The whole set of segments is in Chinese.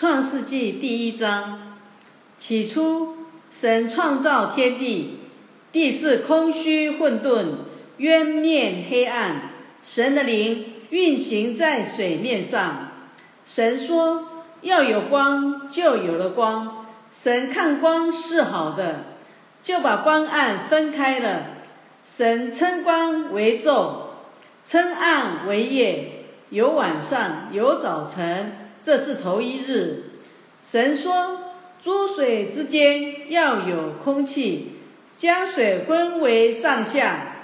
创世纪第一章，起初神创造天地，地是空虚混沌，渊面黑暗。神的灵运行在水面上。神说要有光，就有了光。神看光是好的，就把光暗分开了。神称光为昼，称暗为夜，有晚上，有早晨。这是头一日，神说：诸水之间要有空气，将水分为上下。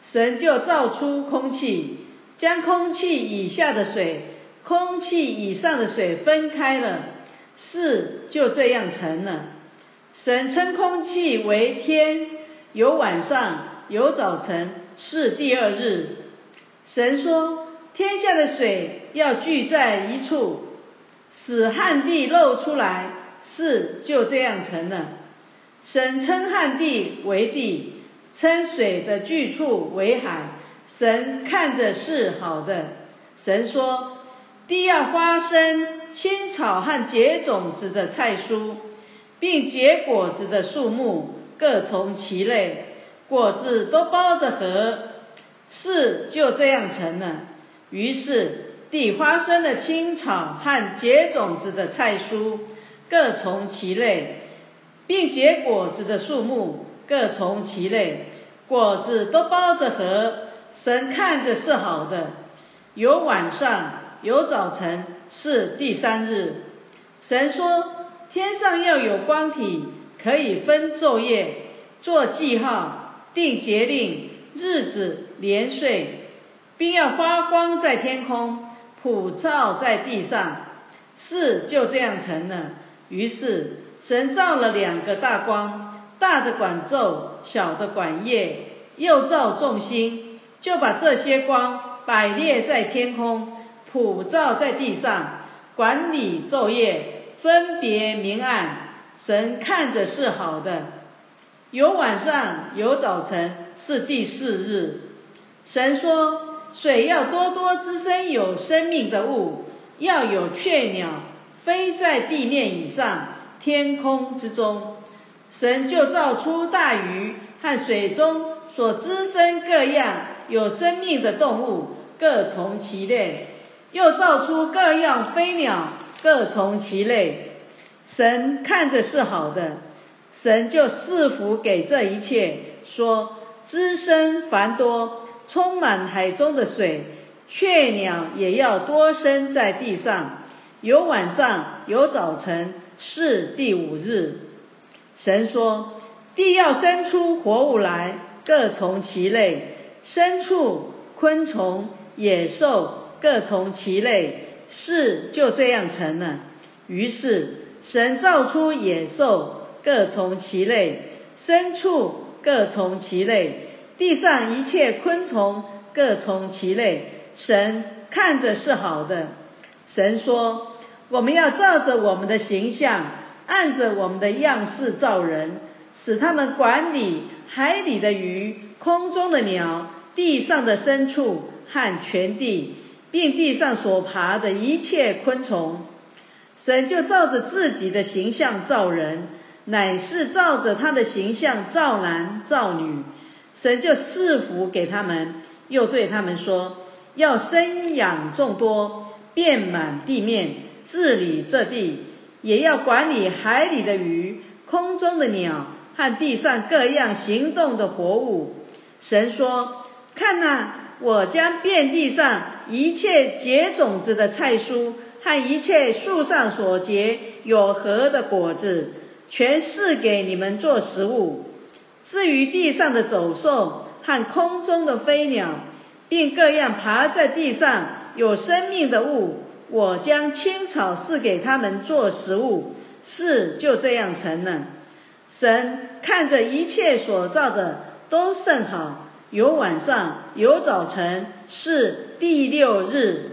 神就造出空气，将空气以下的水、空气以上的水分开了，事就这样成了。神称空气为天，有晚上，有早晨，是第二日。神说：天下的水要聚在一处。使旱地露出来，事就这样成了。神称旱地为地，称水的聚处为海。神看着是好的。神说：地要发生青草和结种子的菜蔬，并结果子的树木，各从其类，果子都包着核。事就这样成了。于是。地花生的青草和结种子的菜蔬，各从其类，并结果子的树木，各从其类，果子都包着核。神看着是好的。有晚上，有早晨，是第三日。神说：天上要有光体，可以分昼夜，做记号，定节令，日子年岁，并要发光在天空。普照在地上，事就这样成了。于是神造了两个大光，大的管昼，小的管夜，又造众星，就把这些光摆列在天空，普照在地上，管理昼夜，分别明暗。神看着是好的。有晚上，有早晨，是第四日。神说。水要多多滋生有生命的物，要有雀鸟飞在地面以上、天空之中。神就造出大鱼和水中所滋生各样有生命的动物，各从其类；又造出各样飞鸟，各从其类。神看着是好的，神就赐福给这一切，说：滋生繁多。充满海中的水，雀鸟也要多生在地上。有晚上，有早晨，是第五日。神说：地要生出活物来，各从其类；牲畜、昆虫、野兽，各从其类。事就这样成了。于是神造出野兽，各从其类；牲畜各从其类。地上一切昆虫各从其类，神看着是好的。神说：“我们要照着我们的形象，按着我们的样式造人，使他们管理海里的鱼、空中的鸟、地上的牲畜和全地，并地上所爬的一切昆虫。”神就照着自己的形象造人，乃是照着他的形象造男造女。神就赐福给他们，又对他们说：要生养众多，遍满地面，治理这地，也要管理海里的鱼、空中的鸟和地上各样行动的活物。神说：看呐，我将遍地上一切结种子的菜蔬和一切树上所结有核的果子，全赐给你们做食物。至于地上的走兽和空中的飞鸟，并各样爬在地上有生命的物，我将青草赐给他们做食物。事就这样成了。神看着一切所造的都甚好，有晚上，有早晨，是第六日。